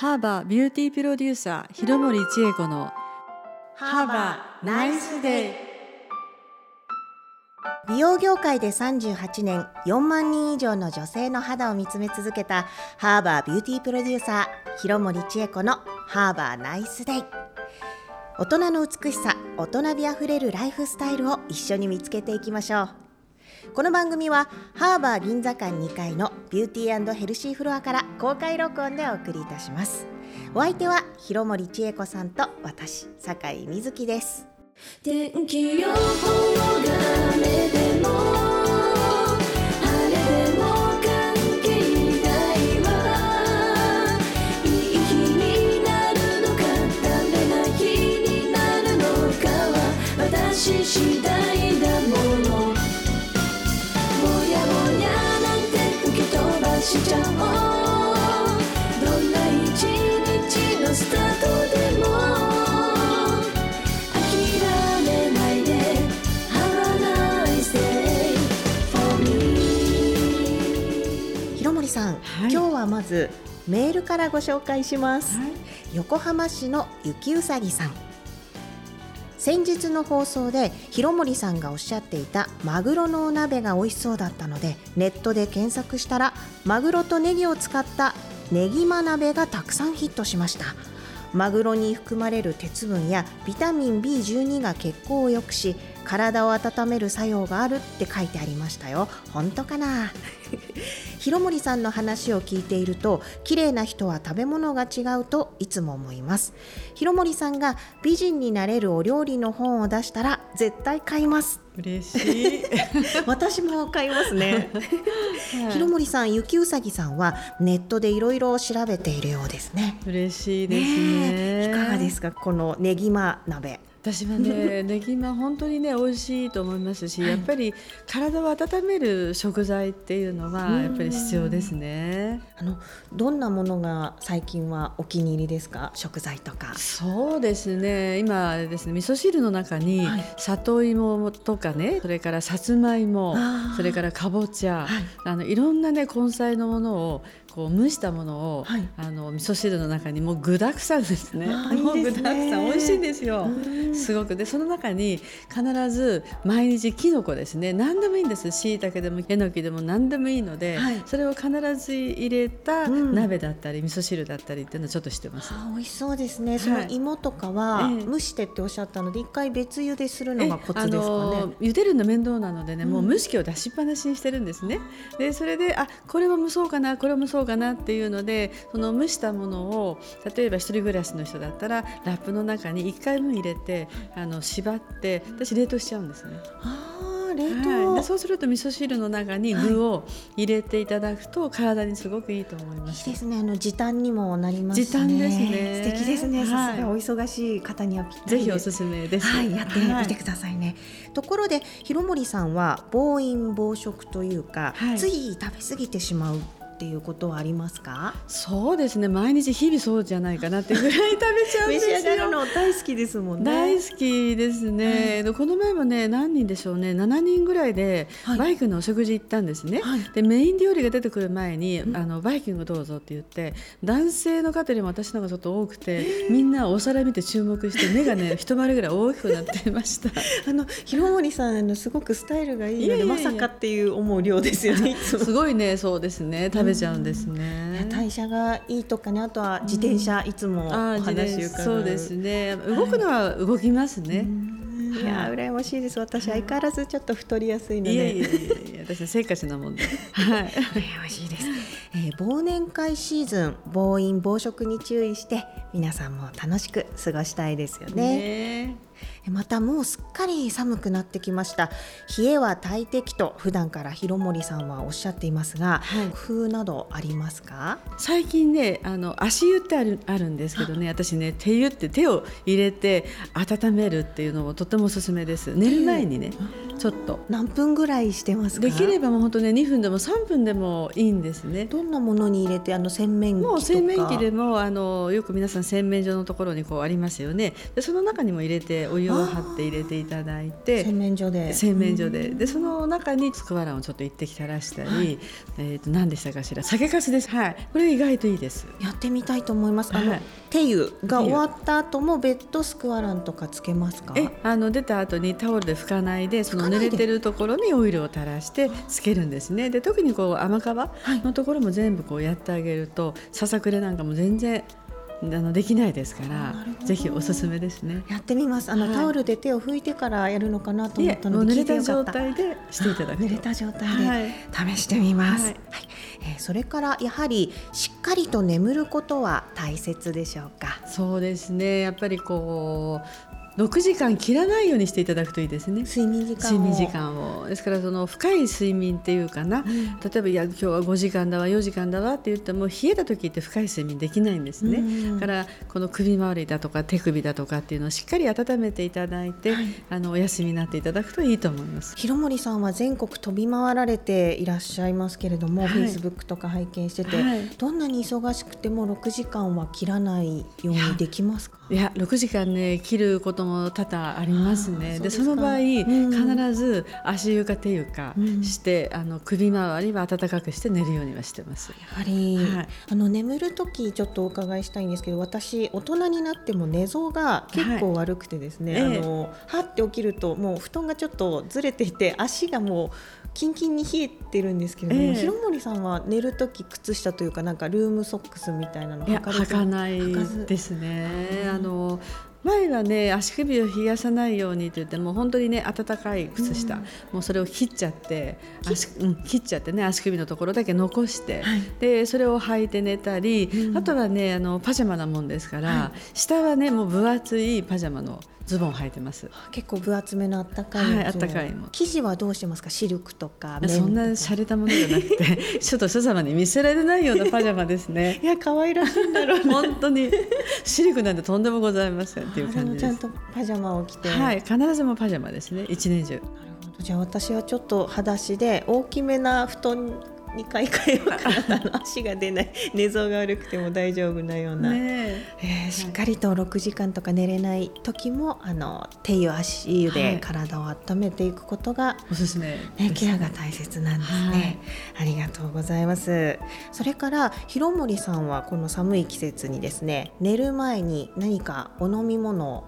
ハーバービューティープロデューサー廣森知恵子の HABA NICE DAY美容業界で38年4万人以上の女性の肌を見つめ続けたハーバービューティープロデューサー廣森知恵子の HABA NICE DAY大人の美しさ大人美あふれるライフスタイルを一緒に見つけていきましょうこの番組はハーバー銀座館2階のビューティーヘルシーフロアから公開録音でお送りいたします。お相手は広森千恵子さんと私酒井瑞希です。天気予報が雨でも晴れでも関係ないわ。いい日になるのかダメな日になるのかは私次第。しちゃおうどんな一日のスタートでも諦めないで Have a nice day for me 広森さん、はい。今日はまずメールからご紹介します、はい。横浜市のゆきうさぎさん先日の放送で広森さんがおっしゃっていたマグロのお鍋が美味しそうだったのでネットで検索したらマグロとネギを使ったネギマ鍋がたくさんヒットしました。マグロに含まれる鉄分やビタミン B12 が血行を良くし体を温める作用があるって書いてありましたよ。本当かな？広森さんの話を聞いていると綺麗な人は食べ物が違うといつも思います。広森さんが美人になれるお料理の本を出したら絶対買います。嬉しい、私も買いますね。はい。広森さんゆきうさぎさんはネットでいろいろ調べているようですね。嬉しいですね。ねえ。いかがですか？このネギマ鍋私はね ネギマ本当にね美味しいと思いますし、はい。やっぱり体を温める食材っていうのはうん。やっぱり必要ですね。あのどんなものが最近はお気に入りですか？食材とか。そうですね。今ですね味噌汁の中にはい。里芋とかねそれからさつまいもそれからかぼちゃ、はい。あのいろんなね根菜のものをこう蒸したものを、はい。あの味噌汁の中にもう具沢山ですね。もういいですね。具沢山美味しいんですよ。うん。すごく。でその中に必ず毎日きのこですね。何でもいいんです。しいたけでもえのきでも何でもいいので、はい。それを必ず入れたうん。鍋だったり、味噌汁だったりっていうのはちょっとしてます。あー美味しそうですね。その芋とかは、ええ。蒸してっておっしゃったので、一回別茹でするのがコツですかね。茹でるの面倒なのでね、もううん蒸し器を出しっぱなしにしてるんですね。でそれであこれは蒸そうかなこれは蒸そうかなっていうのでその蒸したものを例えば一人暮らしの人だったらラップの中に1回分入れてあの縛って私冷凍しちゃうんですね。ああ、冷凍。はい、でそうすると味噌汁の中に具を入れていただくと体にすごくいいと思います。いいですね。あの時短にもなりますしね。時短ですね素敵ですね。さはいお忙しい方にはぜひおですすめです。はい、やってはいみてくださいね。ところで、広森さんは暴飲暴食というか、はいつい食べ過ぎてしまうっていうことはありますか？そうですね。毎日日々そうじゃないかなってぐらい食べちゃうんですよ。の大好きですもん大好きですね、でこの前もね何人でしょうね。7人ぐらいではい。バイクのお食事行ったんですね、はい。でメイン料理が出てくる前に、あのバイキングどうぞって言って男性の方よりも私の方がちょっと多くてみんなお皿見て注目して目がね一回りぐらい大きくなっていました。あの広森さんあのすごくスタイルがいいのでまさかっていう思う量ですよね。すごいねそうですね。食べちゃうんですね。ね、代謝がいいとかねあとは自転車、いつも話伺う。そうですね。動くのは動きますね、い。やー羨ましいです。私相変わらずちょっと太りやすいので。いやいやいや私はせっかちなもんではい。羨ましいです、えー忘年会シーズン暴飲暴食に注意して皆さんも楽しく過ごしたいですよね。ねまたもうすっかり寒くなってきました。冷えは大敵と普段から広森さんはおっしゃっていますが、はい。工夫などありますか？最近ねあの足湯ってあるあるんですけどね私ね手湯って手を入れて温めるっていうのもとてもおすすめです。寝る前にねちょっと。何分ぐらいしてますか？できればもう本当ね2分でも3分でもいいんですね。どんなものに入れてあの洗面器とか？もう洗面器でもあのよく皆さん洗面所のところにこうありますよね。でその中にも入れてお湯を張って入れていただいて洗面所で。洗面所で。でその中にスクワランをちょっと一滴垂らしたり、えー、と何でしたかしら？酒粕です。はい。これ意外といいです。やってみたいと思います。あの、はい。手湯が終わった後もベッドスクワランとかつけますか？えあの出た後にタオルで拭かないでその濡れてるところにオイルを垂らしてつけるんですね。で特にこう甘皮のところも全部こうやってあげるとささくれなんかも全然あのできないですからぜひおすすめですね。やってみます。あの、はい。タオルで手を拭いてからやるのかなと思ったので濡れた状態でしていただくと。濡れた状態で、はい。試してみます、ははいい。えーそれからやはりしっかりと眠ることは大切でしょうか？そうですね。やっぱりこう6時間切らないようにしていただくといいですね。睡眠時間を。睡眠時間を。ですからその深い睡眠っていうかな、ん。例えばいや今日は5時間だわ4時間だわって言っても冷えた時って深い睡眠できないんですね、うん。だからこの首周りだとか手首だとかっていうのをしっかり温めていただいて、あのお休みになっていただくといいと思います。広森さんは全国飛び回られていらっしゃいますけれども、はい。フェイスブックとか拝見してて、はい。どんなに忙しくても6時間は切らないようにできますか？いや6時間ね切ることも多々ありますね。でその場合、うん。必ず足湯か手湯かうん。して、あの首周りは温かくして寝るようにはしてます。やはり、はい。あの眠る時ちょっとお伺いしたいんですけど私大人になっても寝相が結構悪くてですね、はいええ。あのはって起きるともう布団がちょっとずれていて足がもうキンキンに冷えてるんですけれども、え森さんは寝る時靴下というかなんかルームソックスみたいなの履かないですね。あの前はね足首を冷やさないようにって言ってもう本当にね暖かい靴下、うん。もうそれを切っちゃって足、うん、切っちゃってね足首のところだけ残して、はい。でそれを履いて寝たり、うん。あとはねあのパジャマなもんですから、は下はねもう分厚いパジャマのズボンを履いてます。結構分厚めのあったかいはいあったかいの。生地はどうしてますか？シルクとか綿そんな洒落たものじゃなくて ちょっと人様に見せられないようなパジャマですね。い。や可愛らしいんだろうな 本当に。シルクなんてとんでもございませんっていう感じちゃんとパジャマを着て、はい、必ずもパジャマですね、一年中。なるほど。じゃあ私はちょっと裸足で大きめな布団に買い替えようかなあの足が出ない寝相が悪くても大丈夫なような、ねえ。ーしっかりと6時間とか寝れない時もあの手湯足湯ではい。体を温めていくことが、おすすめね、です。ケアが大切なんですね、ありがとうございます。それから広森さんはこの寒い季節にですね寝る前に何かお飲み物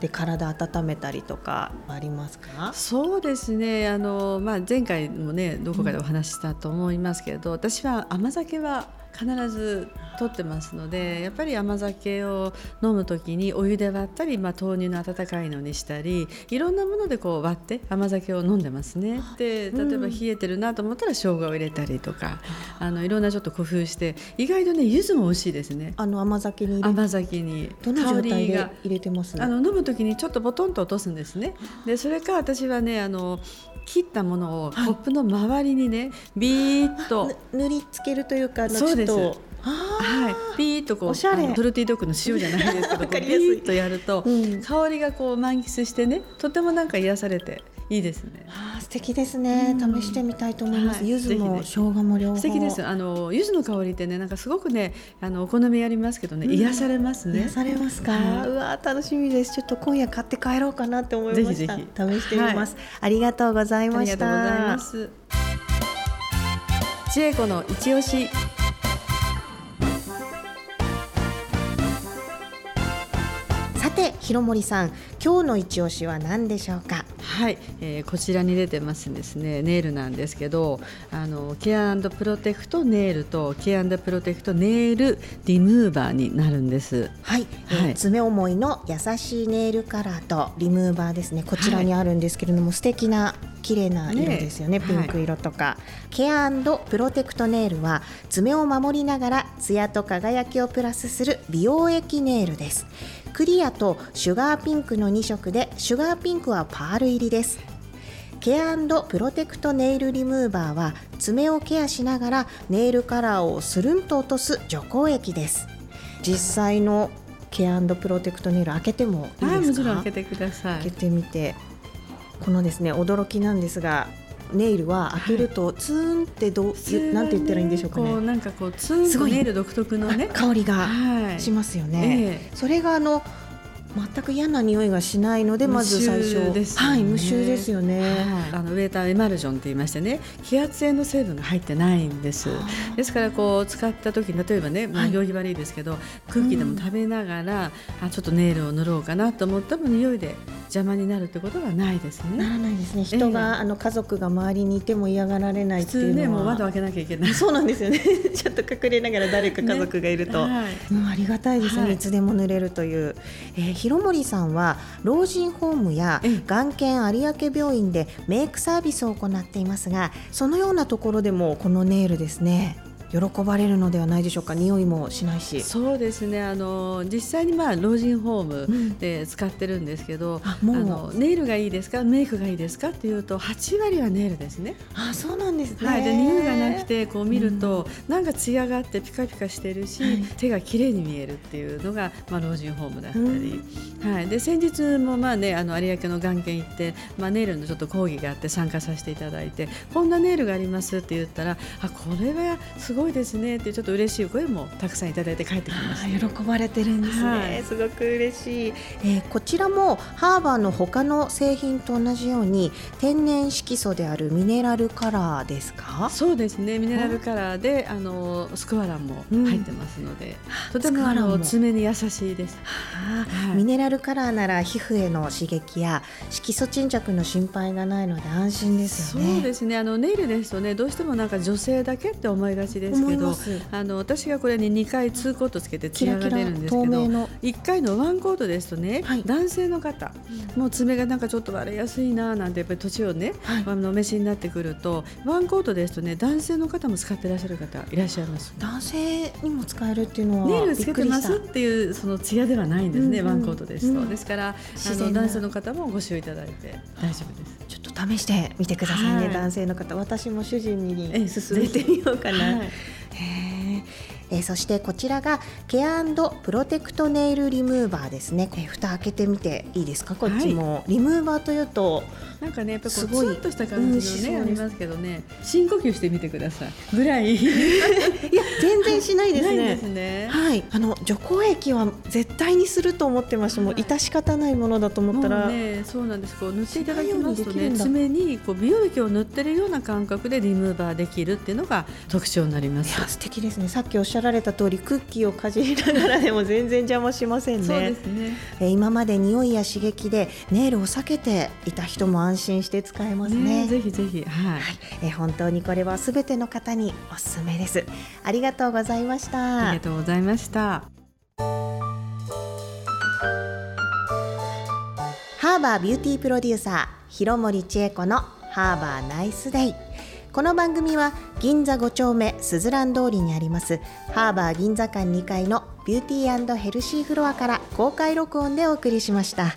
で体温めたりとかありますか？そうですね。あのまあ前回もねどこかでお話ししたと思いますますけれど、私は甘酒は必ず取ってますので、やっぱり甘酒を飲むときにお湯で割ったり、まあ豆乳の温かいのにしたり、いろんなものでこう割って甘酒を飲んでますね。で、例えば冷えてるなと思ったら生姜を入れたりとか、あのいろんなちょっと工夫して、意外とね柚子も美味しいですね。あの甘酒に。入れ甘酒に。どの香状態で入れてます？あの飲む時にちょっとボトンと落とすんですね。でそれか私はねあの切ったものをコップの周りにねビーッと、ぬ塗りつけるというかそうです。はい、ビーッとこうおしゃれ。トルティードッグの塩じゃないですけどこうわかりやすい。ビーッとやると、うん。香りがこう満喫してねとてもなんか癒されていいですね。あー素敵ですね、うん。試してみたいと思います、はい。柚子もぜひぜひ。生姜も両方。素敵です。あの柚子の香りってねなんかすごくねあのお好みありますけどね、癒されますね。癒されますか、はい。うわー楽しみです。ちょっと今夜買って帰ろうかなって思いました。ぜひぜひ。試してみます、ありがとうございましありがとうございたます。千恵子の一押し。広森さん今日の一押しは何でしょうか？はい、えーこちらに出てますですねネイルなんですけどあのケアプロテクトネイルとケアプロテクトネイルリムーバーになるんです。はい、えーはい。爪思いの優しいネイルカラーとリムーバーですね。こちらにあるんですけれども、素敵な綺麗な色ですよねねピンク色とか、ケアプロテクトネイルは爪を守りながらツヤと輝きをプラスする美容液ネイルですクリアとシュガーピンクの2色でシュガーピンクはパール入りです。ケアプロテクトネイルリムーバーは爪をケアしながらネイルカラーをスルンと落とす除光液です。実際のケアプロテクトネイル開けてもいいですか？はい、もちろん開けてください。開けてみて。このですね驚きなんですがネイルは開けるとツーンってどう、なんて言ったらいいんでしょうかね。こうなんかこうツーンとネイル独特のね。あ香りがはい。しますよね、ええ。それがあの全く嫌な匂いがしないのでまず最初。ねはい無臭ですよね、はい。あのウェーターエマルジョンと言いましてね。気圧性の成分が入ってないんです。ですからこう使った時例えばね、まあ、はい行儀悪いですけど、空気でも食べながら、あちょっとネイルを塗ろうかなと思っても匂いで邪魔になるってことはないですね。ならないですね。人が、ええ。あの家族が周りにいても嫌がられないっ普ていうのは。通ねもう窓開けなきゃいけない。そうなんですよね。ちょっと隠れながら誰か家族がいると、はい。うんありがたいですね、はい。い、つでも塗れるという、えー、広森さんは老人ホームやええ。眼研有明病院でメイクサービスを行っていますがそのようなところでもこのネイルですね喜ばれるのではないでしょうか。匂いもしないし。そうですね。あの実際にまあ老人ホーうん。ムで使ってるんですけど、あもう。のネイルがいいですか？メイクがいいですか？っていうと8割はネイルですね。あそうなんですね、はい、で匂いがなくてこう見ると、なんか艶があってピカピカしてるし、はい。手が綺麗に見えるっていうのが、まあ、老人ホームだったり、はい、で先日もまあ、ね、あの有明の眼研行って、まあ、ネイルのちょっと講義があって参加させていただいてこんなネイルがありますって言ったらあこれはすごいですねってちょっと嬉しい声もたくさんいただいて帰ってきました。喜ばれてるんですね、はい。すごく嬉しい、えーこちらもハーバーの他の製品と同じように天然色素であるミネラルカラーですか？そうですね。ミネラルカラーであのスクワランも入ってますので、とてもあの爪に優しいです。あー。はい。ミネラルカラーなら皮膚への刺激や色素沈着の心配がないので安心ですよね。そうですね。あのネイルですとねどうしてもなんか女性だけって思いがちです思けどあの私がこれに2回2コートつけてツヤが出るんですけどキラキラ透明の。1回のワンコートですとね、はい。男性の方もう爪がなんかちょっと割れやすいななんてやっぱり年をね、はい。あのお召しになってくるとワンコートですとね男性の方も使ってらっしゃる方いらっしゃいます。男性にも使えるっていうのはネイルつけてますびっていうそのツヤではないんですね、うんうんワンコートですと、うん。ですからあの男性の方もご使用いただいて大丈夫です。ちょっと試してみてくださいね、はい。男性の方。私も主人にええ勧めてみようかな。はいへえーそしてこちらがケアプロテクトネイルリムーバーですね、えー蓋開けてみていいですか？こっちも、リムーバーというとなんかね、やっぱこうすごいツンとした感じのね、うんありますけどね、深呼吸してみてください。ぐらい。いや全然しないですねですね。はい、あの除光液は絶対にすると思ってました。もうはい致し方ないものだと思ったら、もうね、そうなんです。こう塗っていただきますとね、爪にこう美容液を塗ってるような感覚でリムーバーできるっていうのが特徴になります。いや素敵ですね。さっきおっしゃられた通りクッキーをかじりながらでも全然邪魔しませんね。そうですね。えー今まで匂いや刺激でネイルを避けていた人も安心して使えますね。ね、ぜひぜひ、はい。えー本当にこれはすべての方におすすめです。ありがとうございました。ありがとうございました。ハーバービューティープロデューサー広森千恵子のハーバーナイスデイこの番組は銀座5丁目スズラン通りにありますハーバー銀座館2階のビューティーヘルシーフロアから公開録音でお送りしました。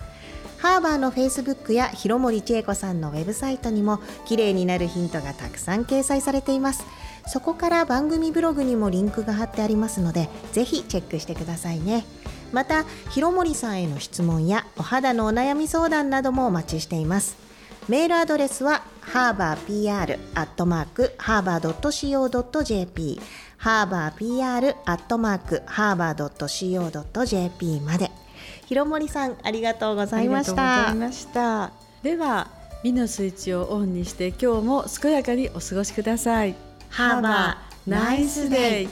ハーバーのフェイスブックや廣森知恵子さんのウェブサイトにも綺麗になるヒントがたくさん掲載されています。そこから番組ブログにもリンクが貼ってありますのでぜひチェックしてくださいね。また廣森さんへの質問やお肌のお悩み相談などもお待ちしています。メールアドレスは harborpr.harvard.co.jp harborpr.harvard.co.jp まで広森さんありがとうございましありがとうござたいました。では、美のスイッチをオンにして、今日も健やかにお過ごしください。ハーバーナイスデイ